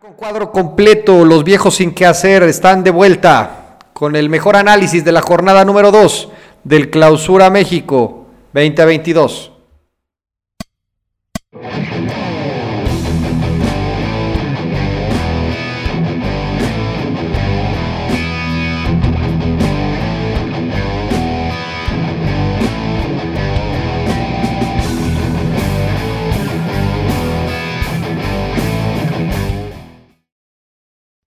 Con cuadro completo, los viejos sin qué hacer están de vuelta con el mejor análisis de la jornada número 2 del Clausura México 2022.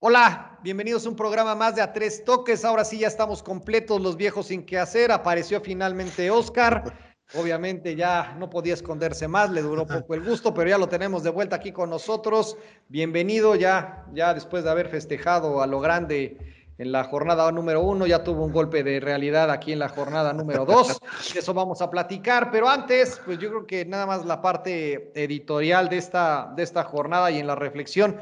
Hola, bienvenidos a un programa más de A Tres Toques. Ahora sí ya estamos completos, los viejos sin qué hacer. Apareció finalmente Oscar. Obviamente ya no podía esconderse más, le duró poco el gusto, pero ya lo tenemos de vuelta aquí con nosotros. Bienvenido ya, ya después de haber festejado a lo grande en la jornada número uno, ya tuvo un golpe de realidad aquí en la jornada número dos. Eso vamos a platicar, pero antes, pues yo creo que nada más la parte editorial de esta, de esta jornada y en la reflexión.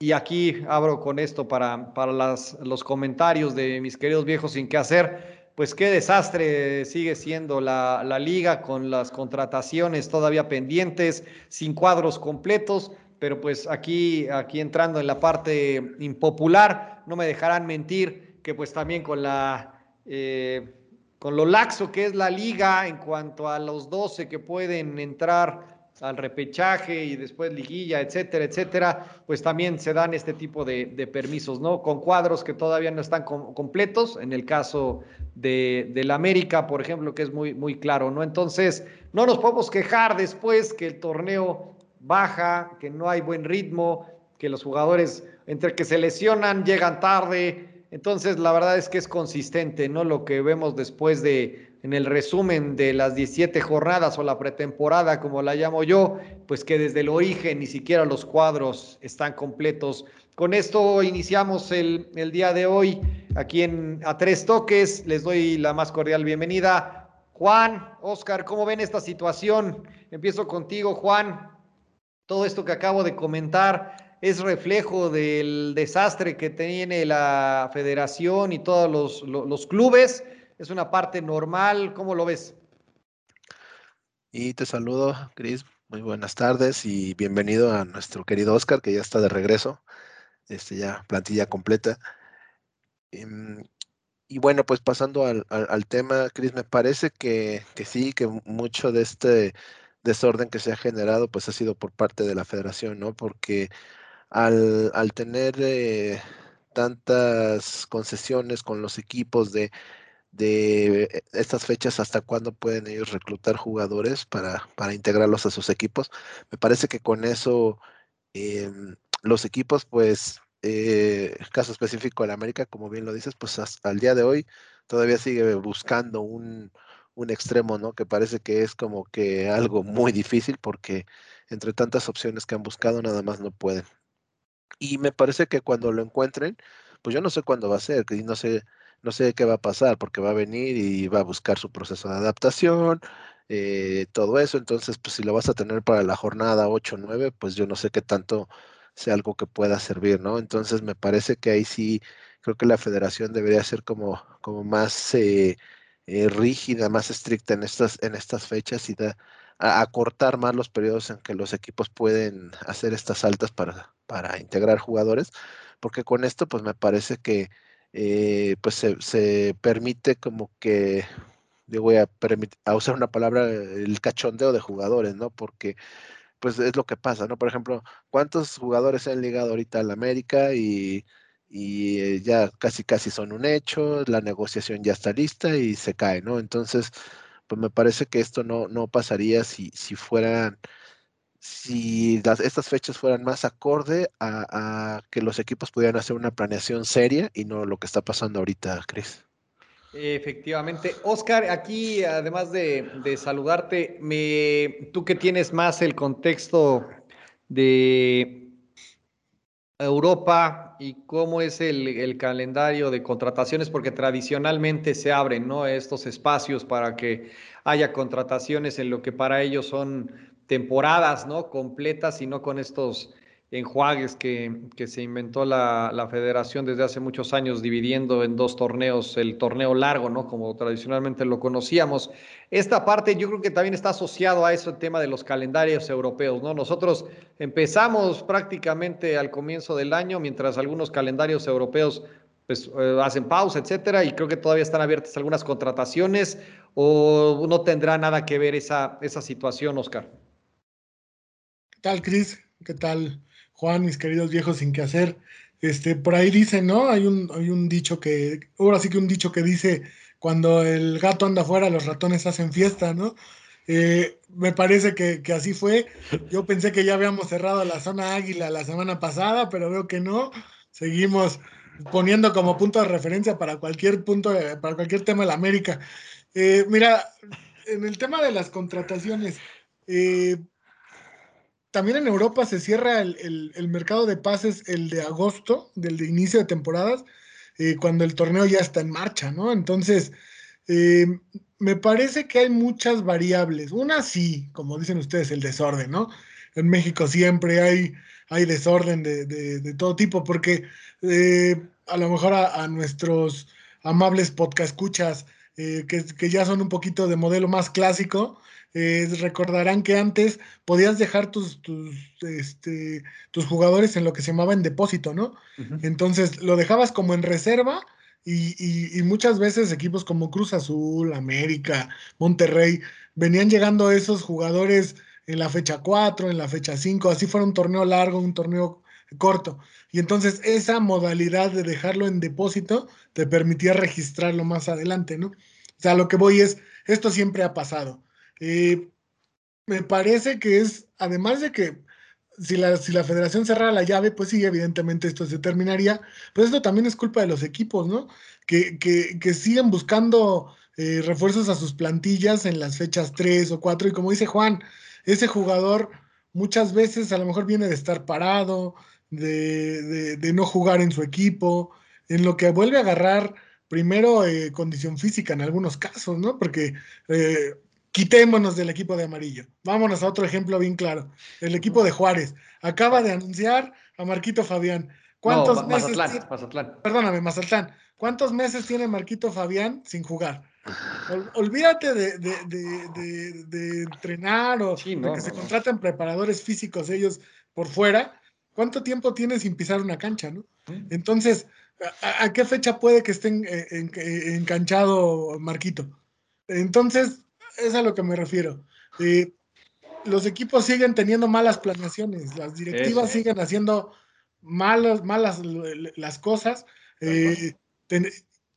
Y aquí abro con esto para, para los comentarios de mis queridos viejos sin qué hacer. Pues qué desastre sigue siendo la, la liga con las contrataciones todavía pendientes, sin cuadros completos pero pues aquí, aquí entrando en la parte impopular, no me dejarán mentir que pues también con la eh, con lo laxo que es la liga en cuanto a los 12 que pueden entrar al repechaje y después liguilla, etcétera, etcétera, pues también se dan este tipo de, de permisos, ¿no? Con cuadros que todavía no están com completos, en el caso de, del América, por ejemplo, que es muy, muy claro, ¿no? Entonces, no nos podemos quejar después que el torneo baja, que no hay buen ritmo, que los jugadores entre que se lesionan llegan tarde. Entonces, la verdad es que es consistente, ¿no? Lo que vemos después de, en el resumen de las 17 jornadas o la pretemporada, como la llamo yo, pues que desde el origen ni siquiera los cuadros están completos. Con esto iniciamos el, el día de hoy aquí en A Tres Toques. Les doy la más cordial bienvenida. Juan, Oscar, ¿cómo ven esta situación? Empiezo contigo, Juan. Todo esto que acabo de comentar es reflejo del desastre que tiene la federación y todos los, los, los clubes es una parte normal. ¿Cómo lo ves? Y te saludo, Cris. Muy buenas tardes y bienvenido a nuestro querido Oscar, que ya está de regreso. Este ya plantilla completa. Y bueno, pues pasando al, al, al tema, Cris, me parece que, que, sí, que mucho de este desorden que se ha generado, pues ha sido por parte de la federación, ¿no? Porque al, al tener eh, tantas concesiones con los equipos de de estas fechas hasta cuándo pueden ellos reclutar jugadores para, para integrarlos a sus equipos. Me parece que con eso eh, los equipos, pues, eh, caso específico de América, como bien lo dices, pues hasta el día de hoy todavía sigue buscando un, un extremo, ¿no? Que parece que es como que algo muy difícil porque entre tantas opciones que han buscado nada más no pueden. Y me parece que cuando lo encuentren, pues yo no sé cuándo va a ser, y no sé no sé qué va a pasar, porque va a venir y va a buscar su proceso de adaptación, eh, todo eso. Entonces, pues si lo vas a tener para la jornada 8 9, pues yo no sé qué tanto sea algo que pueda servir, ¿no? Entonces, me parece que ahí sí, creo que la federación debería ser como, como más eh, eh, rígida, más estricta en estas, en estas fechas y da, a, acortar más los periodos en que los equipos pueden hacer estas altas para, para integrar jugadores, porque con esto, pues me parece que eh, pues se, permite como que, yo voy a, a, usar una palabra, el cachondeo de jugadores, ¿no? Porque pues es lo que pasa, ¿no? Por ejemplo, ¿cuántos jugadores se han ligado ahorita al América y, y eh, ya casi casi son un hecho, la negociación ya está lista y se cae, ¿no? Entonces, pues me parece que esto no, no pasaría si, si fueran si estas fechas fueran más acorde a, que los equipos pudieran hacer una planeación seria y no lo que está pasando ahorita, Cris. Efectivamente. Oscar, aquí, además de, de saludarte, me, tú que tienes más el contexto de Europa y cómo es el, el, calendario de contrataciones, porque tradicionalmente se abren ¿no? estos espacios para que haya contrataciones en lo que para ellos son temporadas, ¿no? Completas y no con estos enjuagues que, que se inventó la, la, federación desde hace muchos años, dividiendo en dos torneos, el torneo largo, ¿no? Como tradicionalmente lo conocíamos. Esta parte yo creo que también está asociado a eso el tema de los calendarios europeos, ¿no? Nosotros empezamos prácticamente al comienzo del año, mientras algunos calendarios europeos pues, eh, hacen pausa, etcétera, y creo que todavía están abiertas algunas contrataciones, o no tendrá nada que ver esa, esa situación, Oscar. ¿Qué tal, Cris? ¿Qué tal? Juan, mis queridos viejos sin qué hacer. Este, por ahí dicen, ¿no? Hay un, hay un dicho que, ahora sí que un dicho que dice, cuando el gato anda afuera, los ratones hacen fiesta, ¿no? Eh, me parece que, que, así fue. Yo pensé que ya habíamos cerrado la zona águila la semana pasada, pero veo que no. Seguimos poniendo como punto de referencia para cualquier punto, para cualquier tema de la América. Eh, mira, en el tema de las contrataciones, eh, también en Europa se cierra el, mercado de pases el de agosto, del de inicio de temporadas, eh, cuando el torneo ya está en marcha, ¿no? Entonces, eh, me parece que hay muchas variables. Una sí, como dicen ustedes, el desorden, ¿no? En México siempre hay, hay desorden de, todo tipo, porque eh, a lo mejor a, nuestros amables podcast escuchas, que, que, ya son un poquito de modelo más clásico, eh, recordarán que antes podías dejar tus, tus, este, tus, jugadores en lo que se llamaba en depósito, ¿no? Entonces lo dejabas como en reserva y, muchas veces equipos como Cruz Azul, América, Monterrey, venían llegando esos jugadores en la fecha 4, en la fecha 5, así fuera un torneo largo, un torneo corto. Y entonces esa modalidad de dejarlo en depósito te permitía registrarlo más adelante, ¿no? O sea, lo que voy es, esto siempre ha pasado. Eh, me parece que es, además de que si la, si la federación cerrara la llave, pues sí, evidentemente esto se terminaría, pero esto también es culpa de los equipos, ¿no? Que, que, siguen buscando eh, refuerzos a sus plantillas en las fechas 3 o 4, y como dice Juan, ese jugador muchas veces a lo mejor viene de estar parado, de, de, no jugar en su equipo, en lo que vuelve a agarrar primero eh, condición física en algunos casos, ¿no? Porque quitémonos del equipo de amarillo. Vámonos a otro ejemplo bien claro. El equipo de Juárez acaba de anunciar a Marquito Fabián. ¿Cuántos meses Mazatlán, Perdóname, Mazatlán. ¿Cuántos meses tiene Marquito Fabián sin jugar? olvídate de, entrenar o de que se contraten preparadores físicos ellos por fuera. ¿Cuánto tiempo tiene sin pisar una cancha, no? Entonces, ¿a, qué fecha puede que esté enganchado Marquito? Entonces, es a lo que me refiero. Eh, los equipos siguen teniendo malas planeaciones, las directivas siguen haciendo malas, malas las cosas, eh,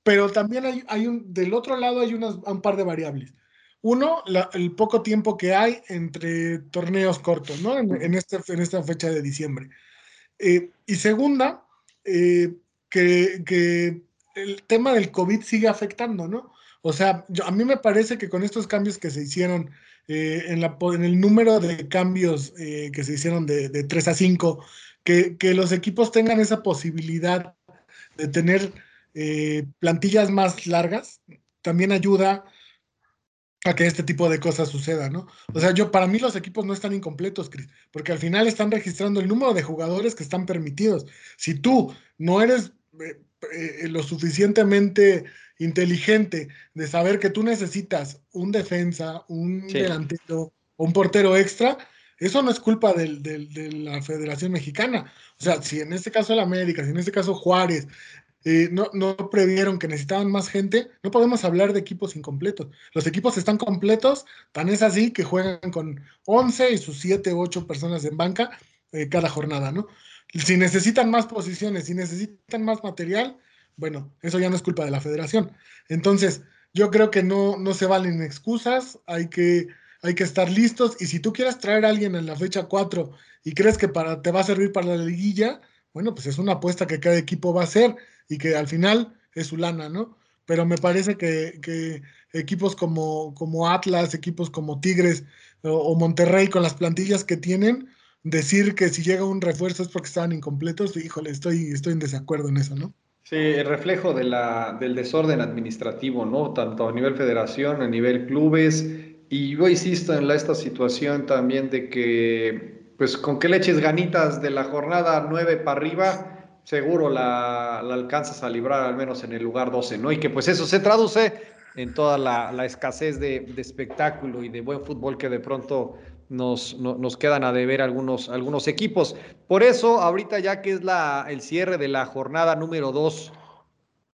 pero también hay, un, del otro lado hay un par de variables. Uno, el poco tiempo que hay entre torneos cortos, ¿no? En, este, en esta fecha de diciembre. Eh, y segunda, que, que, el tema del COVID sigue afectando, ¿no? O sea, a mí me parece que con estos cambios que se hicieron eh, en, el número de cambios eh, que se hicieron de, de 3 a 5, que, que, los equipos tengan esa posibilidad de tener eh, plantillas más largas, también ayuda a que este tipo de cosas sucedan, ¿no? O sea, yo para mí los equipos no están incompletos, Chris, porque al final están registrando el número de jugadores que están permitidos. Si tú no eres lo suficientemente inteligente de saber que tú necesitas un defensa, un delantero o un portero extra, eso no es culpa de la Federación Mexicana. O sea, si en este caso el América, si en este caso Juárez, eh, no, no, previeron que necesitaban más gente, no podemos hablar de equipos incompletos. Los equipos están completos, tan es así que juegan con 11 y sus 7 u 8 personas en banca eh, cada jornada, ¿no? Si necesitan más posiciones, si necesitan más material, bueno, eso ya no es culpa de la federación. Entonces, yo creo que no, no se valen excusas, hay que, hay que estar listos y si tú quieres traer a alguien en la fecha 4 y crees que para, te va a servir para la liguilla, bueno, pues es una apuesta que cada equipo va a hacer y que al final es su lana, ¿no? Pero me parece que, equipos como, como, Atlas, equipos como Tigres o, o, Monterrey con las plantillas que tienen, decir que si llega un refuerzo es porque estaban incompletos, híjole, estoy, estoy en desacuerdo en eso, ¿no? Sí, el reflejo de la, del desorden administrativo, ¿no? Tanto a nivel federación, a nivel clubes. Y yo insisto en la, esta situación también de que pues con que le eches ganitas de la jornada 9 para arriba, seguro la, alcanzas a librar al menos en el lugar 12, ¿no? Y que pues eso se traduce en toda la, escasez de, espectáculo y de buen fútbol que de pronto nos, nos quedan a deber algunos, algunos equipos. Por eso, ahorita ya que es la, el cierre de la jornada número 2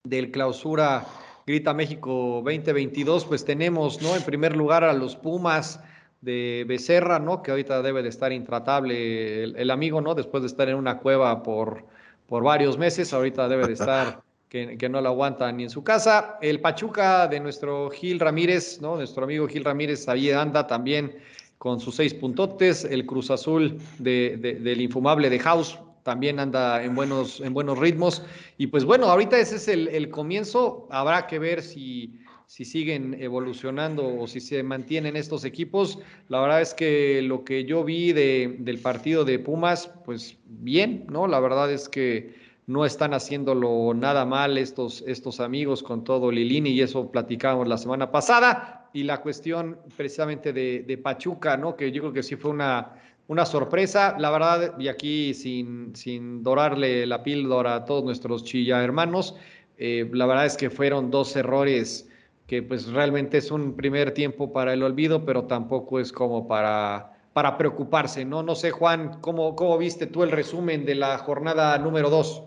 del clausura Grita México 2022, pues tenemos, ¿no? En primer lugar a los Pumas de Becerra, ¿no? Que ahorita debe de estar intratable el, el amigo, ¿no? Después de estar en una cueva por por varios meses. Ahorita debe de estar que, no lo aguanta ni en su casa. El Pachuca de nuestro Gil Ramírez, ¿no? Nuestro amigo Gil Ramírez ahí anda también con sus seis puntotes. El Cruz Azul del infumable de House también anda en buenos, en buenos ritmos. Y pues bueno, ahorita ese es el, el comienzo. Habrá que ver si si siguen evolucionando o si se mantienen estos equipos. La verdad es que lo que yo vi de, del partido de Pumas, pues bien, ¿no? La verdad es que no están haciéndolo nada mal estos, estos amigos con todo Lilini y eso platicábamos la semana pasada. Y la cuestión precisamente de, Pachuca, ¿no? Que yo creo que sí fue una, una sorpresa, la verdad, y aquí sin, sin dorarle la píldora a todos nuestros chilla hermanos, eh, la verdad es que fueron dos errores que pues realmente es un primer tiempo para el olvido, pero tampoco es como para, para preocuparse, ¿no? No sé, Juan, ¿cómo, ¿cómo viste tú el resumen de la jornada número dos?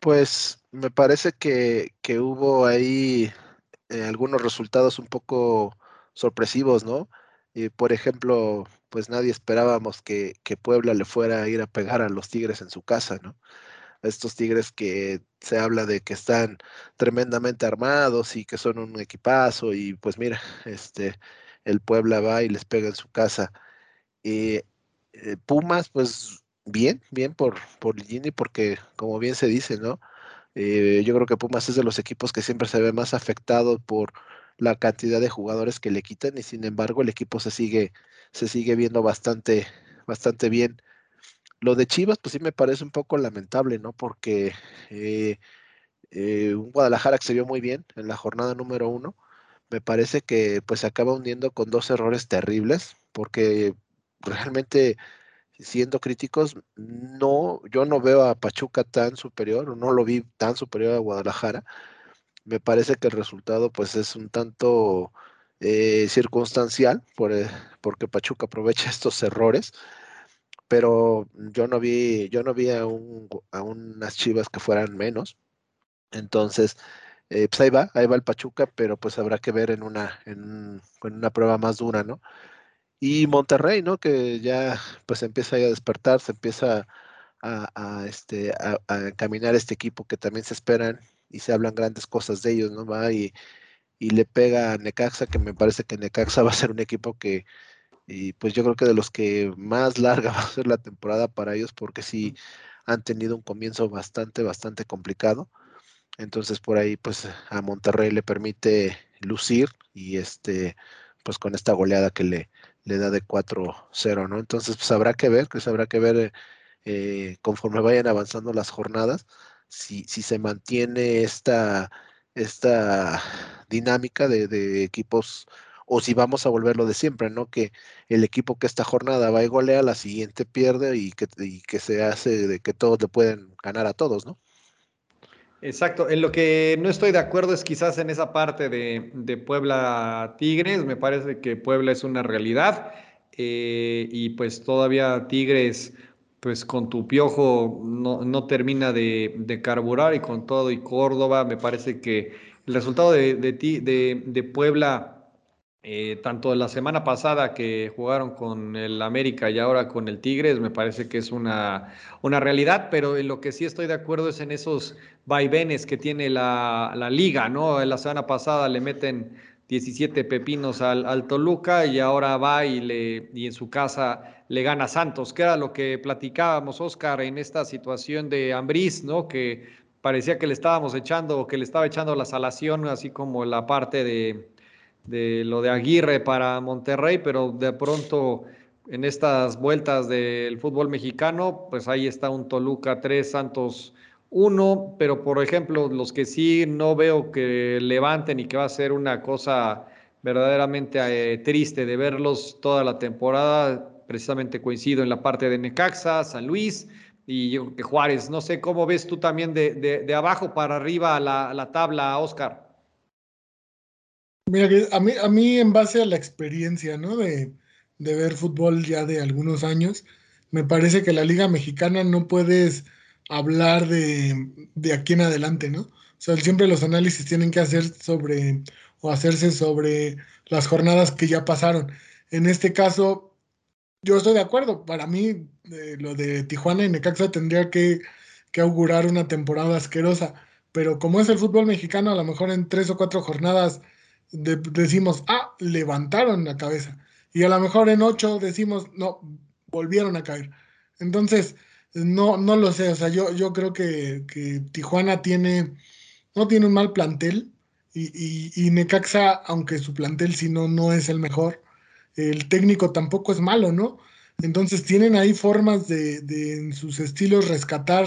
Pues me parece que, que hubo ahí eh, algunos resultados un poco sorpresivos, ¿no? Y por ejemplo, pues nadie esperábamos que, que Puebla le fuera a ir a pegar a los Tigres en su casa, ¿no? estos Tigres que se habla de que están tremendamente armados y que son un equipazo y pues mira, este el Puebla va y les pega en su casa. y eh, Pumas, pues bien, bien por, por Gini, porque como bien se dice, ¿no? Eh, yo creo que Pumas es de los equipos que siempre se ve más afectado por la cantidad de jugadores que le quitan y sin embargo el equipo se sigue, se sigue viendo bastante, bastante bien. Lo de Chivas, pues sí me parece un poco lamentable, ¿no? Porque eh, eh, un Guadalajara que se vio muy bien en la jornada número uno, me parece que pues se acaba hundiendo con dos errores terribles, porque realmente, siendo críticos, no, yo no veo a Pachuca tan superior, o no lo vi tan superior a Guadalajara. Me parece que el resultado pues es un tanto eh, circunstancial, por, porque Pachuca aprovecha estos errores pero yo no vi, yo no vi a, un, a unas chivas que fueran menos. Entonces, eh, pues ahí va, ahí va el Pachuca, pero pues habrá que ver en una, en, una prueba más dura, ¿no? Y Monterrey, ¿no? Que ya pues empieza a despertar, se empieza a, este, a, caminar este equipo que también se esperan y se hablan grandes cosas de ellos, ¿no? Va y, y le pega a Necaxa, que me parece que Necaxa va a ser un equipo que, y pues yo creo que de los que más larga va a ser la temporada para ellos, porque sí han tenido un comienzo bastante, bastante complicado. Entonces por ahí pues a Monterrey le permite lucir y este pues con esta goleada que le, le da de 4-0, ¿no? Entonces pues habrá que ver, pues habrá que ver eh, conforme vayan avanzando las jornadas, si, si se mantiene esta, esta dinámica de, equipos o si vamos a volverlo de siempre, ¿no? Que el equipo que esta jornada va y golea, la siguiente pierde y que, que se hace de que todos le pueden ganar a todos, ¿no? Exacto, en lo que no estoy de acuerdo es quizás en esa parte de, Puebla Tigres, me parece que Puebla es una realidad eh, y pues todavía Tigres pues con tu piojo no, termina de, carburar y con todo y Córdoba me parece que el resultado de, de, de Puebla eh, tanto la semana pasada que jugaron con el América y ahora con el Tigres, me parece que es una, una realidad, pero en lo que sí estoy de acuerdo es en esos vaivenes que tiene la, liga, ¿no? La semana pasada le meten 17 pepinos al, Toluca y ahora va y, le, y en su casa le gana Santos, que era lo que platicábamos, Oscar, en esta situación de Ambriz, ¿no? Que parecía que le estábamos echando, que le estaba echando la salación, así como la parte de de lo de Aguirre para Monterrey, pero de pronto en estas vueltas del fútbol mexicano, pues ahí está un Toluca 3, Santos 1, pero por ejemplo, los que sí no veo que levanten y que va a ser una cosa verdaderamente eh, triste de verlos toda la temporada, precisamente coincido en la parte de Necaxa, San Luis y que Juárez. No sé cómo ves tú también de, de, abajo para arriba la, la tabla, Oscar. Mira, a mí, a mí en base a la experiencia, ¿no? De, de ver fútbol ya de algunos años, me parece que la Liga Mexicana no puedes hablar de, de aquí en adelante, ¿no? O sea, siempre los análisis tienen que hacer sobre o hacerse sobre las jornadas que ya pasaron. En este caso, yo estoy de acuerdo. Para mí, eh, lo de Tijuana y Necaxa tendría que, que, augurar una temporada asquerosa. Pero como es el fútbol mexicano, a lo mejor en tres o cuatro jornadas decimos, ah, levantaron la cabeza. Y a lo mejor en ocho decimos, no, volvieron a caer. Entonces, no, no lo sé. O sea, yo, yo creo que, que Tijuana tiene, no tiene un mal plantel. Y, y, Necaxa, aunque su plantel si no, no es el mejor, el técnico tampoco es malo, ¿no? Entonces tienen ahí formas de, de en sus estilos rescatar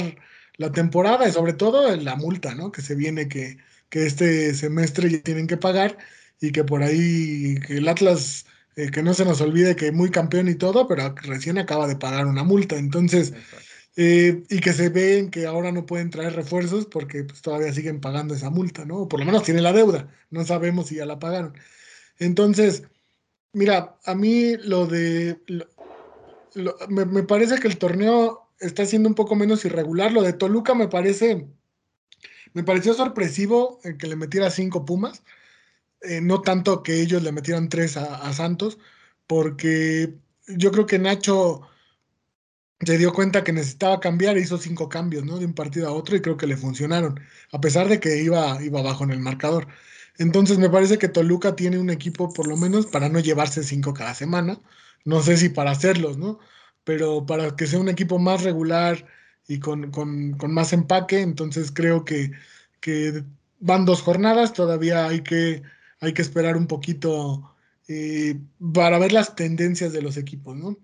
la temporada y sobre todo la multa, ¿no? Que se viene que, que este semestre ya tienen que pagar y que por ahí que el Atlas, eh, que no se nos olvide que muy campeón y todo, pero recién acaba de pagar una multa. Entonces, eh, y que se ven que ahora no pueden traer refuerzos porque pues, todavía siguen pagando esa multa, ¿no? Por lo menos tiene la deuda, no sabemos si ya la pagaron. Entonces, mira, a mí lo de... me, parece que el torneo está siendo un poco menos irregular. Lo de Toluca me parece... Me pareció sorpresivo el que le metiera cinco Pumas. Eh, no tanto que ellos le metieran tres a, a Santos, porque yo creo que Nacho se dio cuenta que necesitaba cambiar e hizo cinco cambios, ¿no? De un partido a otro y creo que le funcionaron, a pesar de que iba, iba bajo en el marcador. Entonces me parece que Toluca tiene un equipo por lo menos para no llevarse cinco cada semana. No sé si para hacerlos, ¿no? Pero para que sea un equipo más regular y con, más empaque, entonces creo que, que, van dos jornadas, todavía hay que, hay que esperar un poquito eh, para ver las tendencias de los equipos, ¿no?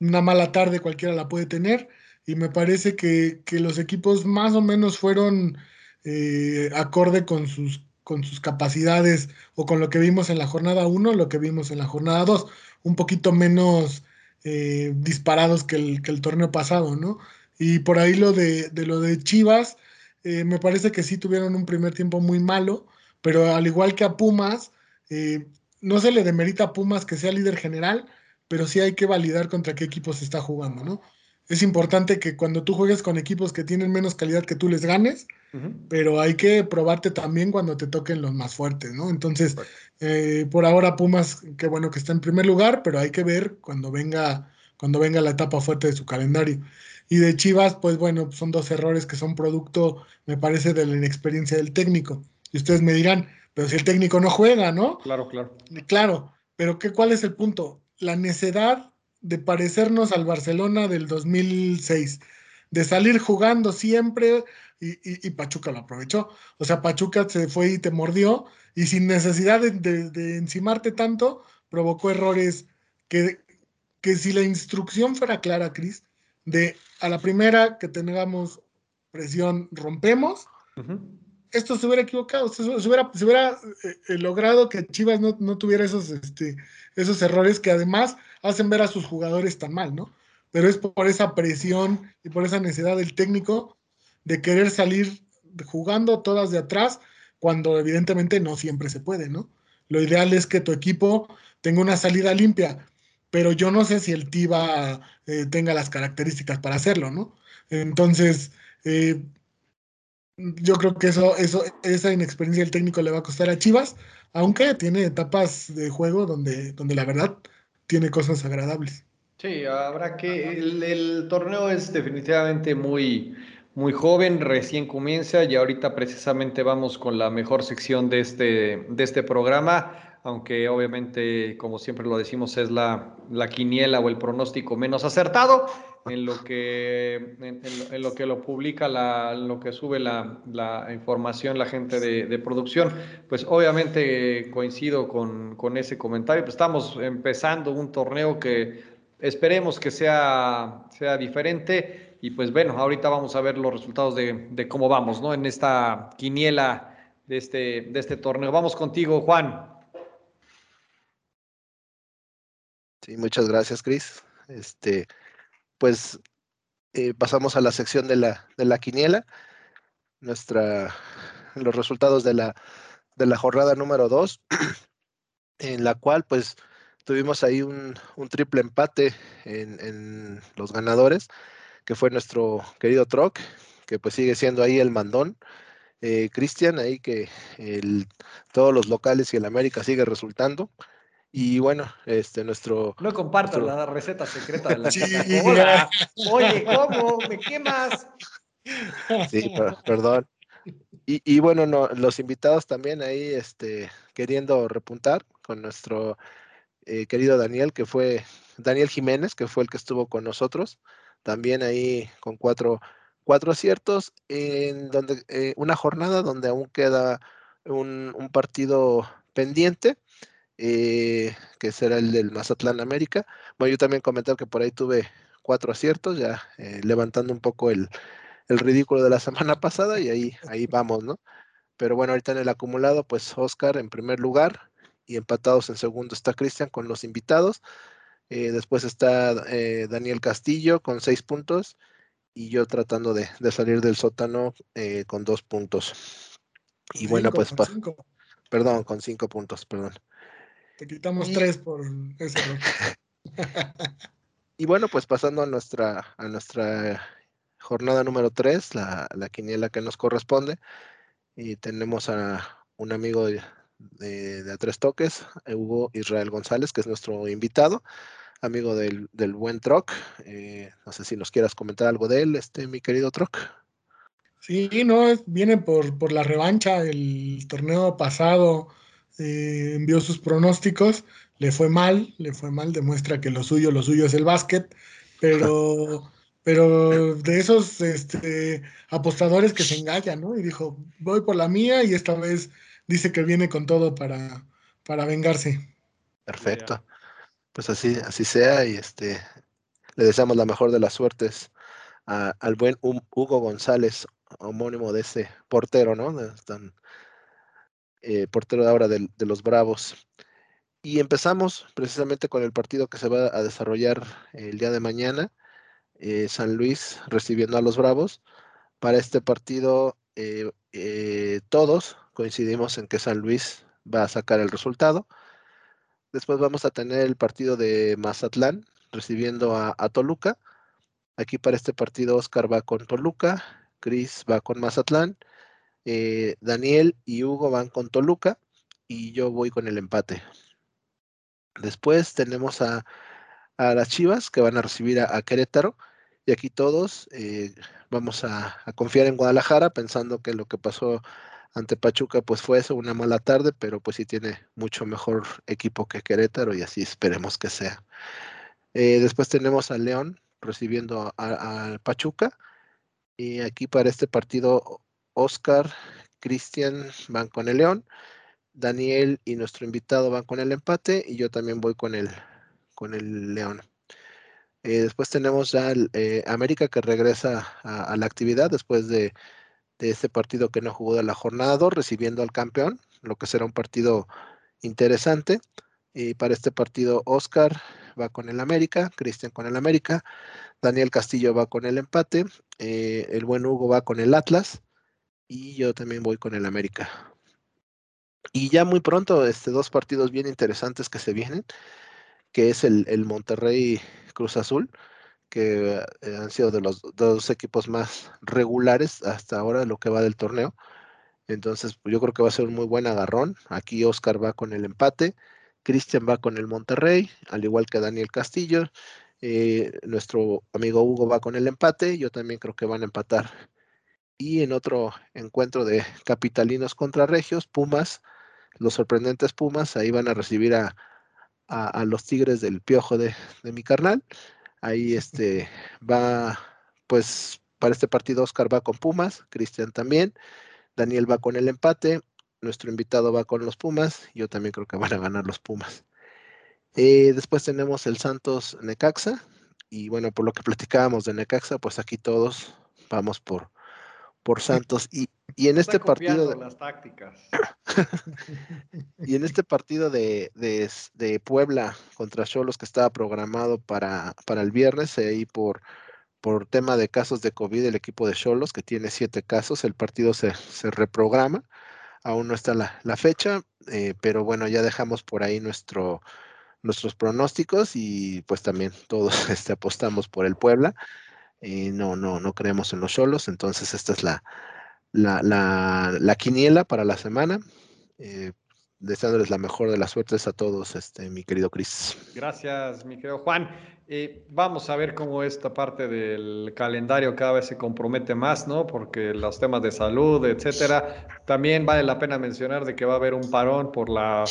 una mala tarde cualquiera la puede tener y me parece que, los equipos más o menos fueron eh, acorde con sus, con sus capacidades o con lo que vimos en la jornada 1, lo que vimos en la jornada 2, un poquito menos eh, disparados que el, que el, torneo pasado, ¿no? Y por ahí lo de, lo de Chivas, eh, me parece que sí tuvieron un primer tiempo muy malo, pero al igual que a Pumas, no se le demerita a Pumas que sea líder general, pero sí hay que validar contra qué equipos se está jugando, ¿no? Es importante que cuando tú juegues con equipos que tienen menos calidad que tú les ganes, pero hay que probarte también cuando te toquen los más fuertes, ¿no? Entonces, eh, por ahora Pumas, qué bueno que está en primer lugar, pero hay que ver cuando venga, cuando venga la etapa fuerte de su calendario. Y de Chivas, pues bueno, son dos errores que son producto, me parece, de la inexperiencia del técnico. Y ustedes me dirán, pero si el técnico no juega, ¿no? Claro, claro. Claro, pero ¿qué, ¿cuál es el punto? la necedad de parecernos al Barcelona del 2006, de salir jugando siempre y, Pachuca lo aprovechó. O sea, Pachuca se fue y te mordió y sin necesidad de, encimarte tanto, provocó errores que, que si la instrucción fuera clara, Cris, de a la primera que tengamos presión, rompemos esto se hubiera equivocado, se, hubiera, se hubiera eh, eh, logrado que Chivas no, tuviera esos, este, esos errores que además hacen ver a sus jugadores tan mal, ¿no? Pero es por esa presión y por esa necesidad del técnico de querer salir jugando todas de atrás, cuando evidentemente no siempre se puede, ¿no? Lo ideal es que tu equipo tenga una salida limpia, pero yo no sé si el Tiva eh, tenga las características para hacerlo, ¿no? Entonces, yo creo que eso, eso, esa inexperiencia del técnico le va a costar a Chivas, aunque tiene etapas de juego donde, donde la verdad tiene cosas agradables. Sí, habrá que. El, torneo es definitivamente muy, muy joven, recién comienza y ahorita precisamente vamos con la mejor sección de este, de este programa, aunque obviamente, como siempre lo decimos, es la, la quiniela o el pronóstico menos acertado en lo que, en, lo, que lo publica, la, lo que sube la, la información la gente de, de, producción, pues obviamente coincido con, con ese comentario. Pues estamos empezando un torneo que esperemos que sea, sea diferente y pues bueno, ahorita vamos a ver los resultados de, de cómo vamos, ¿no? En esta quiniela de este, de este torneo. Vamos contigo, Juan. Sí, muchas gracias, Cris. este, pues eh, pasamos a la sección de la, de la quiniela, nuestra, los resultados de la, de la jornada número 2, en la cual pues tuvimos ahí un, triple empate en, los ganadores, que fue nuestro querido Troc, que pues sigue siendo ahí el mandón. Eh, Cristian, ahí que todos los locales y el América sigue resultando. Y bueno, este nuestro. No compartas la receta secreta de la sí. Oye, ¿cómo? ¿Me quemas? Sí, perdón. Y, y, bueno, no, los invitados también ahí este, queriendo repuntar con nuestro eh, querido Daniel, que fue Daniel Jiménez, que fue el que estuvo con nosotros, también ahí con cuatro, cuatro aciertos, en donde eh, una jornada donde aún queda un, un partido pendiente eh, que será el del Mazatlán América. Bueno, yo también comenté que por ahí tuve cuatro aciertos, ya eh, levantando un poco el, el, ridículo de la semana pasada y ahí, ahí vamos, ¿no? Pero bueno, ahorita en el acumulado, pues Oscar en primer lugar y empatados en segundo está Cristian con los invitados. Eh, después está Daniel Castillo con seis puntos y yo tratando de, de salir del sótano con dos puntos. Y bueno, pues, perdón, con cinco puntos, perdón. Te quitamos tres por ese y bueno, pues pasando a nuestra, a nuestra jornada número tres, la, la quiniela que nos corresponde. Y tenemos a un amigo de, de, A Tres Toques, Hugo Israel González, que es nuestro invitado, amigo del, del buen Troc. Eh, no sé si nos quieras comentar algo de él, este, mi querido Troc. Sí, no, viene por, por la revancha. El torneo pasado eh, envió sus pronósticos, le fue mal, le fue mal, demuestra que lo suyo, lo suyo es el básquet, pero, pero de esos este, apostadores que se engañan, ¿no? Y dijo, voy por la mía y esta vez dice que viene con todo para, para vengarse. Perfecto. Pues así, así sea y este le deseamos la mejor de las suertes al buen Hugo González, homónimo de ese portero, ¿no? Tan, eh, portero de ahora de, los Bravos. Y empezamos precisamente con el partido que se va a desarrollar el día de mañana. Eh, San Luis recibiendo a los Bravos. Para este partido eh, todos coincidimos en que San Luis va a sacar el resultado. Después vamos a tener el partido de Mazatlán recibiendo a, a Toluca. Aquí para este partido Oscar va con Toluca, Chris va con Mazatlán eh, Daniel y Hugo van con Toluca y yo voy con el empate. Después tenemos a, las Chivas que van a recibir a, Querétaro y aquí todos eh, vamos a, confiar en Guadalajara pensando que lo que pasó ante Pachuca pues fue eso, una mala tarde, pero pues sí tiene mucho mejor equipo que Querétaro y así esperemos que sea. Eh, después tenemos a León recibiendo a Pachuca y aquí para este partido Oscar, Cristian van con el León, Daniel y nuestro invitado van con el empate y yo también voy con el, con el León. Eh, después tenemos ya eh, América que regresa a, la actividad después de, este partido que no jugó de la jornada 2, recibiendo al campeón, lo que será un partido interesante. Y para este partido, Oscar va con el América, Cristian con el América, Daniel Castillo va con el empate, eh, el buen Hugo va con el Atlas, y yo también voy con el América. Y ya muy pronto, este, dos partidos bien interesantes que se vienen, que es el, Monterrey Cruz Azul, que eh, han sido de los dos equipos más regulares hasta ahora, lo que va del torneo. Entonces, pues, yo creo que va a ser un muy buen agarrón. Aquí Oscar va con el empate, Cristian va con el Monterrey, al igual que Daniel Castillo. Eh, nuestro amigo Hugo va con el empate, yo también creo que van a empatar y en otro encuentro de capitalinos contra regios, Pumas, los sorprendentes Pumas, ahí van a recibir a, los Tigres del Piojo de, mi carnal. Ahí este va, pues para este partido Oscar va con Pumas, Cristian también, Daniel va con el empate, nuestro invitado va con los Pumas, yo también creo que van a ganar los Pumas. Eh, después tenemos el Santos Necaxa, y bueno, por lo que platicábamos de Necaxa, pues aquí todos vamos por, por Santos. Y, y en este partido. las tácticas. y en este partido de, Puebla contra Cholos que estaba programado para, para el viernes, ahí por, por tema de casos de COVID, el equipo de Cholos, que tiene siete casos, el partido se, reprograma. Aún no está la, fecha, eh, pero bueno, ya dejamos por ahí nuestro, nuestros pronósticos y pues también todos este, apostamos por el Puebla. Y no, no, no creemos en los Cholos, entonces esta es la, la, la, quiniela para la semana. Eh, deseándoles la mejor de las suertes a todos, este, mi querido Cris. Gracias, mi querido Juan. Eh, vamos a ver cómo esta parte del calendario cada vez se compromete más, ¿no? Porque los temas de salud, etcétera. También vale la pena mencionar de que va a haber un parón por la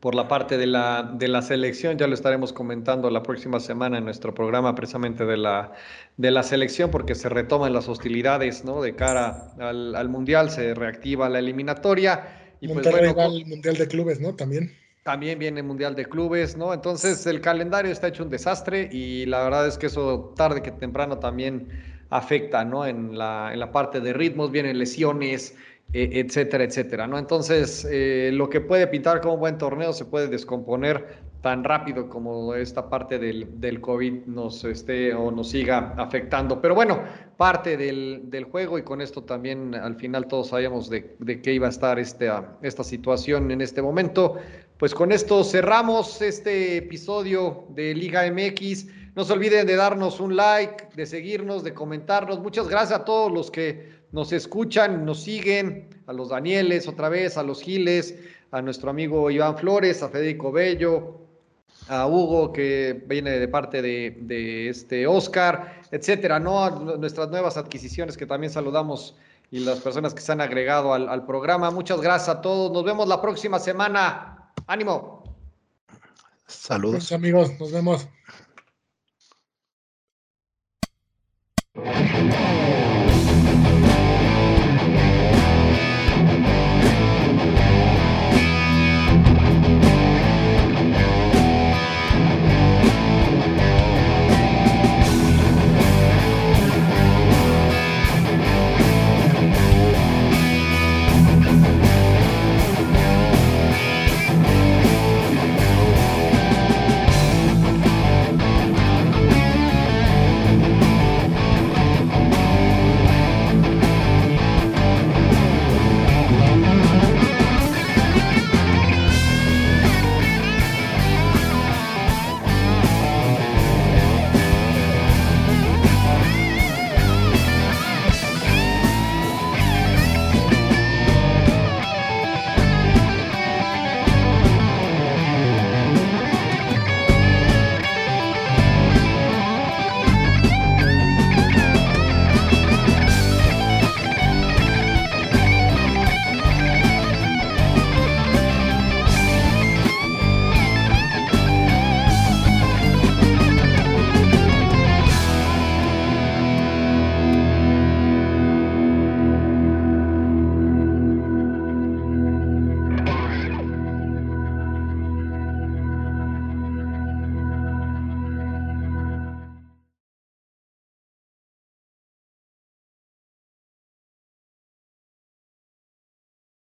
por la parte de la, de la selección. Ya lo estaremos comentando la próxima semana en nuestro programa precisamente de la, de la selección, porque se retoman las hostilidades ¿no? de cara al, Mundial, se reactiva la eliminatoria. Y pues, bueno, va Mundial de Clubes, ¿no? También. También viene el Mundial de Clubes, ¿no? Entonces el calendario está hecho un desastre y la verdad es que eso tarde que temprano también afecta, ¿no? En la, en la parte de ritmos, vienen lesiones, etcétera, etcétera, ¿no? Entonces, eh, lo que puede pintar como buen torneo se puede descomponer tan rápido como esta parte del, del COVID nos esté o nos siga afectando. Pero bueno, parte del, del juego y con esto también al final todos sabíamos de, de qué iba a estar esta, esta situación en este momento. Pues con esto cerramos este episodio de Liga MX. No se olviden de darnos un like, de seguirnos, de comentarnos. Muchas gracias a todos los que nos escuchan, nos siguen, a los Danieles otra vez, a los Giles, a nuestro amigo Iván Flores, a Federico Bello, a Hugo que viene de parte de, este Oscar, etcétera, ¿no? A nuestras nuevas adquisiciones que también saludamos y las personas que se han agregado al, al programa. Muchas gracias a todos. Nos vemos la próxima semana. Ánimo. Saludos. amigos, nos vemos.